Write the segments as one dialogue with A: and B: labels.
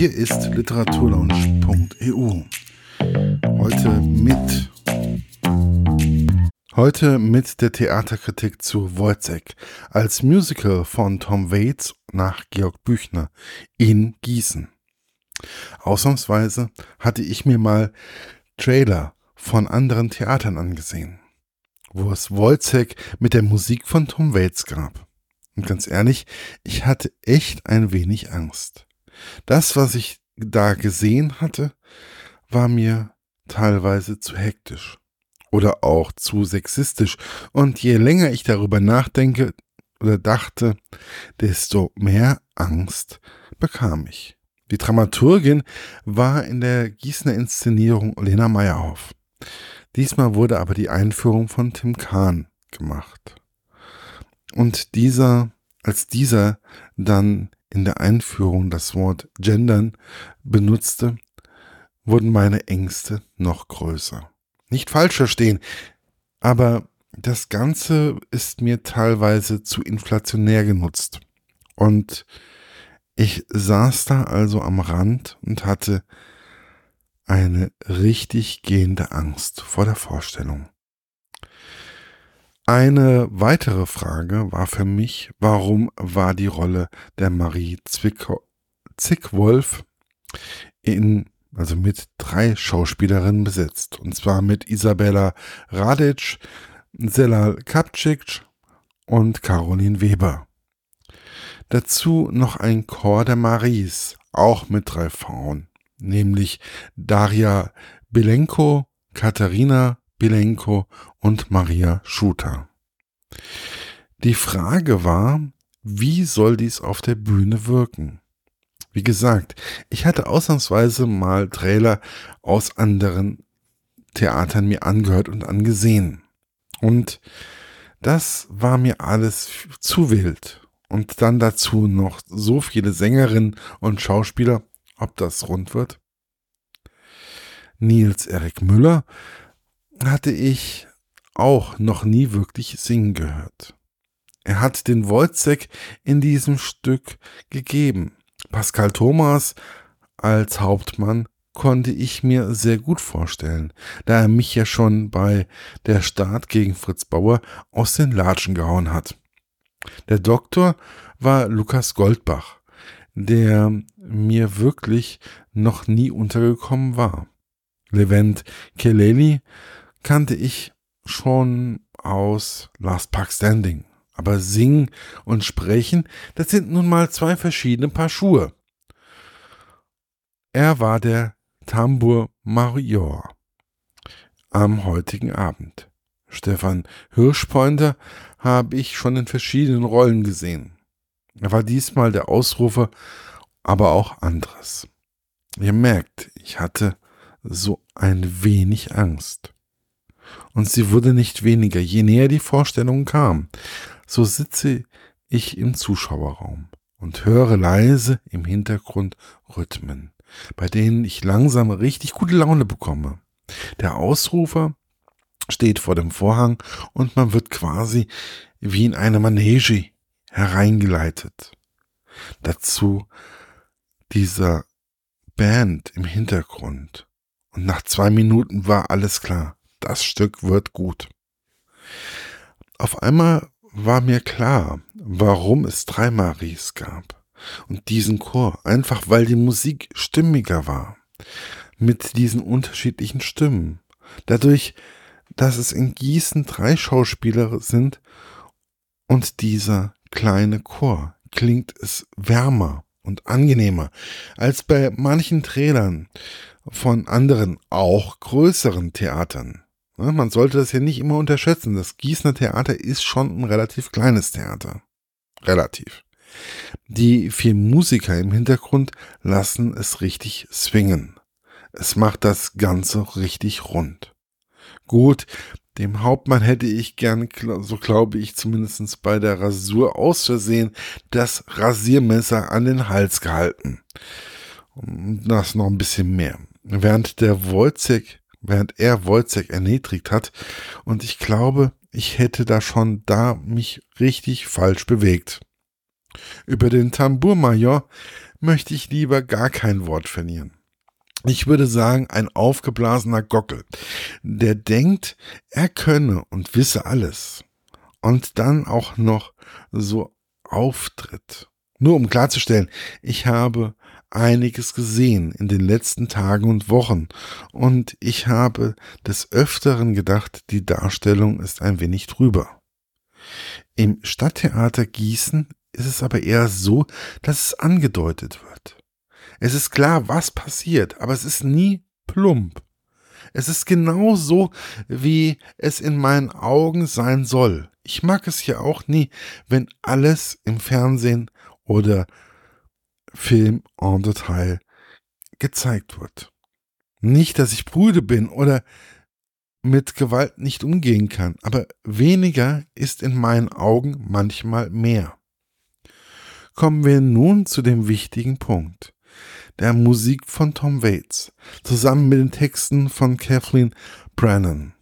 A: Hier ist literaturlaunch.eu. Heute mit Heute mit der Theaterkritik zu Wojciech als Musical von Tom Waits nach Georg Büchner in Gießen. Ausnahmsweise hatte ich mir mal Trailer von anderen Theatern angesehen, wo es Wojciech mit der Musik von Tom Waits gab. Und ganz ehrlich, ich hatte echt ein wenig Angst. Das, was ich da gesehen hatte, war mir teilweise zu hektisch oder auch zu sexistisch. Und je länger ich darüber nachdenke oder dachte, desto mehr Angst bekam ich. Die Dramaturgin war in der Gießener Inszenierung Lena Meyerhoff. Diesmal wurde aber die Einführung von Tim Kahn gemacht. Und dieser, als dieser dann in der Einführung das Wort gendern benutzte, wurden meine Ängste noch größer. Nicht falsch verstehen, aber das Ganze ist mir teilweise zu inflationär genutzt. Und ich saß da also am Rand und hatte eine richtig gehende Angst vor der Vorstellung. Eine weitere Frage war für mich, warum war die Rolle der Marie Zwickau Zickwolf in, also mit drei Schauspielerinnen besetzt. Und zwar mit Isabella Radic, Selal Kapcic und Caroline Weber. Dazu noch ein Chor der Maries, auch mit drei Frauen, nämlich Daria Belenko, Katharina Bilenko und Maria Schuter. Die Frage war, wie soll dies auf der Bühne wirken? Wie gesagt, ich hatte ausnahmsweise mal Trailer aus anderen Theatern mir angehört und angesehen. Und das war mir alles zu wild. Und dann dazu noch so viele Sängerinnen und Schauspieler, ob das rund wird. Nils Erik Müller hatte ich auch noch nie wirklich singen gehört. Er hat den Wojciech in diesem Stück gegeben. Pascal Thomas als Hauptmann konnte ich mir sehr gut vorstellen, da er mich ja schon bei der Start gegen Fritz Bauer aus den Latschen gehauen hat. Der Doktor war Lukas Goldbach, der mir wirklich noch nie untergekommen war. Levent Keleli kannte ich schon aus Last Park Standing. Aber singen und sprechen, das sind nun mal zwei verschiedene Paar Schuhe. Er war der Tambour Major am heutigen Abend. Stefan Hirschpointer habe ich schon in verschiedenen Rollen gesehen. Er war diesmal der Ausrufer, aber auch anderes. Ihr merkt, ich hatte so ein wenig Angst. Und sie wurde nicht weniger, je näher die Vorstellung kam. So sitze ich im Zuschauerraum und höre leise im Hintergrund Rhythmen, bei denen ich langsam richtig gute Laune bekomme. Der Ausrufer steht vor dem Vorhang und man wird quasi wie in eine Manege hereingeleitet. Dazu dieser Band im Hintergrund. Und nach zwei Minuten war alles klar das Stück wird gut. Auf einmal war mir klar, warum es drei Maries gab. Und diesen Chor, einfach weil die Musik stimmiger war. Mit diesen unterschiedlichen Stimmen. Dadurch, dass es in Gießen drei Schauspieler sind und dieser kleine Chor, klingt es wärmer und angenehmer als bei manchen Trailern von anderen, auch größeren Theatern. Ne, man sollte das ja nicht immer unterschätzen. Das Gießener Theater ist schon ein relativ kleines Theater. Relativ. Die vier Musiker im Hintergrund lassen es richtig swingen. Es macht das Ganze richtig rund. Gut, dem Hauptmann hätte ich gern, so glaube ich zumindest bei der Rasur aus Versehen, das Rasiermesser an den Hals gehalten. Das noch ein bisschen mehr. Während der Wojciech während er Wojciech erniedrigt hat. Und ich glaube, ich hätte da schon da mich richtig falsch bewegt. Über den Tambourmajor möchte ich lieber gar kein Wort verlieren. Ich würde sagen, ein aufgeblasener Gockel, der denkt, er könne und wisse alles und dann auch noch so auftritt. Nur um klarzustellen, ich habe einiges gesehen in den letzten Tagen und Wochen und ich habe des Öfteren gedacht, die Darstellung ist ein wenig drüber. Im Stadttheater Gießen ist es aber eher so, dass es angedeutet wird. Es ist klar, was passiert, aber es ist nie plump. Es ist genau so, wie es in meinen Augen sein soll. Ich mag es ja auch nie, wenn alles im Fernsehen oder Film en Detail gezeigt wird. Nicht, dass ich prüde bin oder mit Gewalt nicht umgehen kann, aber weniger ist in meinen Augen manchmal mehr. Kommen wir nun zu dem wichtigen Punkt, der Musik von Tom Waits, zusammen mit den Texten von Kathleen Brennan.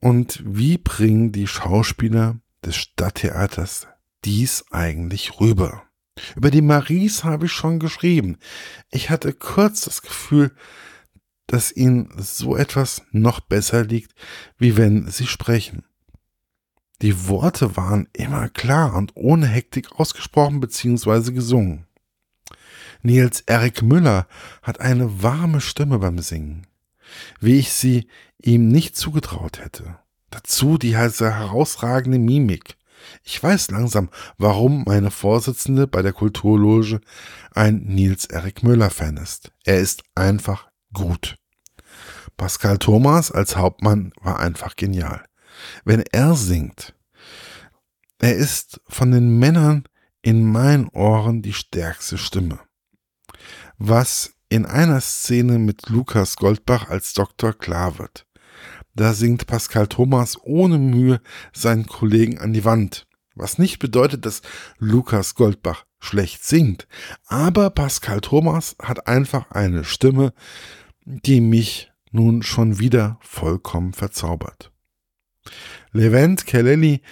A: Und wie bringen die Schauspieler des Stadttheaters dies eigentlich rüber? Über die Maries habe ich schon geschrieben. Ich hatte kurz das Gefühl, dass ihnen so etwas noch besser liegt, wie wenn sie sprechen. Die Worte waren immer klar und ohne Hektik ausgesprochen bzw. gesungen. Nils Erik Müller hat eine warme Stimme beim Singen, wie ich sie ihm nicht zugetraut hätte. Dazu die herausragende Mimik. Ich weiß langsam, warum meine Vorsitzende bei der Kulturloge ein Nils Erik Müller-Fan ist. Er ist einfach gut. Pascal Thomas als Hauptmann war einfach genial. Wenn er singt, er ist von den Männern in meinen Ohren die stärkste Stimme. Was in einer Szene mit Lukas Goldbach als Doktor klar wird. Da singt Pascal Thomas ohne Mühe seinen Kollegen an die Wand. Was nicht bedeutet, dass Lukas Goldbach schlecht singt. Aber Pascal Thomas hat einfach eine Stimme, die mich nun schon wieder vollkommen verzaubert. Levent Kelly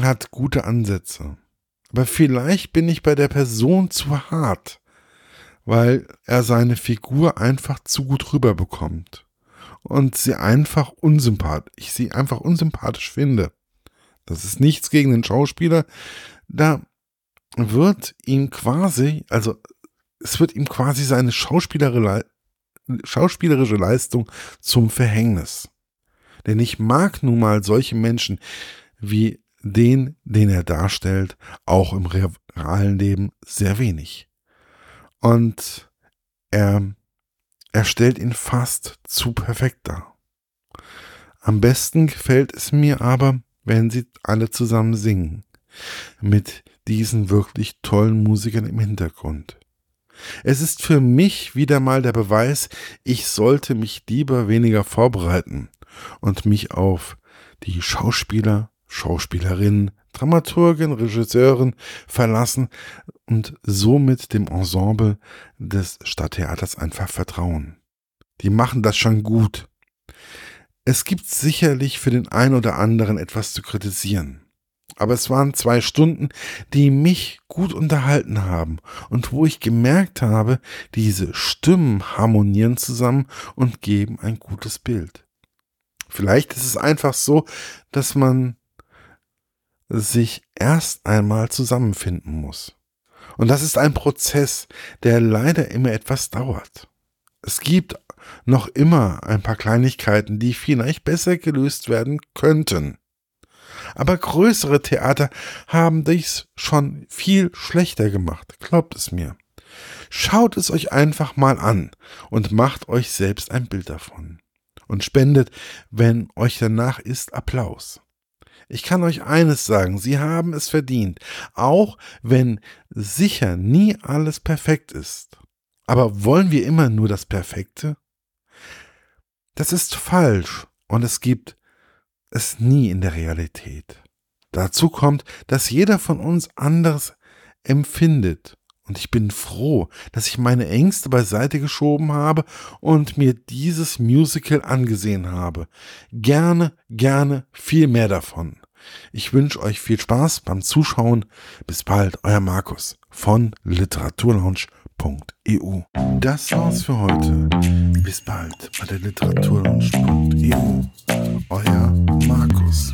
A: hat gute Ansätze. Aber vielleicht bin ich bei der Person zu hart, weil er seine Figur einfach zu gut rüberbekommt und sie einfach unsympathisch, ich sie einfach unsympathisch finde. Das ist nichts gegen den Schauspieler. Da wird ihm quasi, also es wird ihm quasi seine schauspielerische Leistung zum Verhängnis. Denn ich mag nun mal solche Menschen wie den, den er darstellt, auch im realen Leben sehr wenig. Und er er stellt ihn fast zu perfekt dar. Am besten gefällt es mir aber, wenn sie alle zusammen singen, mit diesen wirklich tollen Musikern im Hintergrund. Es ist für mich wieder mal der Beweis, ich sollte mich lieber weniger vorbereiten und mich auf die Schauspieler, Schauspielerinnen, Dramaturgin, Regisseurin verlassen und somit dem Ensemble des Stadttheaters einfach vertrauen. Die machen das schon gut. Es gibt sicherlich für den einen oder anderen etwas zu kritisieren. Aber es waren zwei Stunden, die mich gut unterhalten haben und wo ich gemerkt habe, diese Stimmen harmonieren zusammen und geben ein gutes Bild. Vielleicht ist es einfach so, dass man sich erst einmal zusammenfinden muss. Und das ist ein Prozess, der leider immer etwas dauert. Es gibt noch immer ein paar Kleinigkeiten, die vielleicht besser gelöst werden könnten. Aber größere Theater haben dies schon viel schlechter gemacht, glaubt es mir. Schaut es euch einfach mal an und macht euch selbst ein Bild davon. Und spendet, wenn euch danach ist, Applaus. Ich kann euch eines sagen, sie haben es verdient, auch wenn sicher nie alles perfekt ist. Aber wollen wir immer nur das Perfekte? Das ist falsch und es gibt es nie in der Realität. Dazu kommt, dass jeder von uns anderes empfindet und ich bin froh, dass ich meine Ängste beiseite geschoben habe und mir dieses Musical angesehen habe. Gerne, gerne viel mehr davon. Ich wünsche euch viel Spaß beim Zuschauen. Bis bald, euer Markus von literaturlaunch.eu. Das war's für heute. Bis bald bei der literaturlaunch.eu. Euer Markus.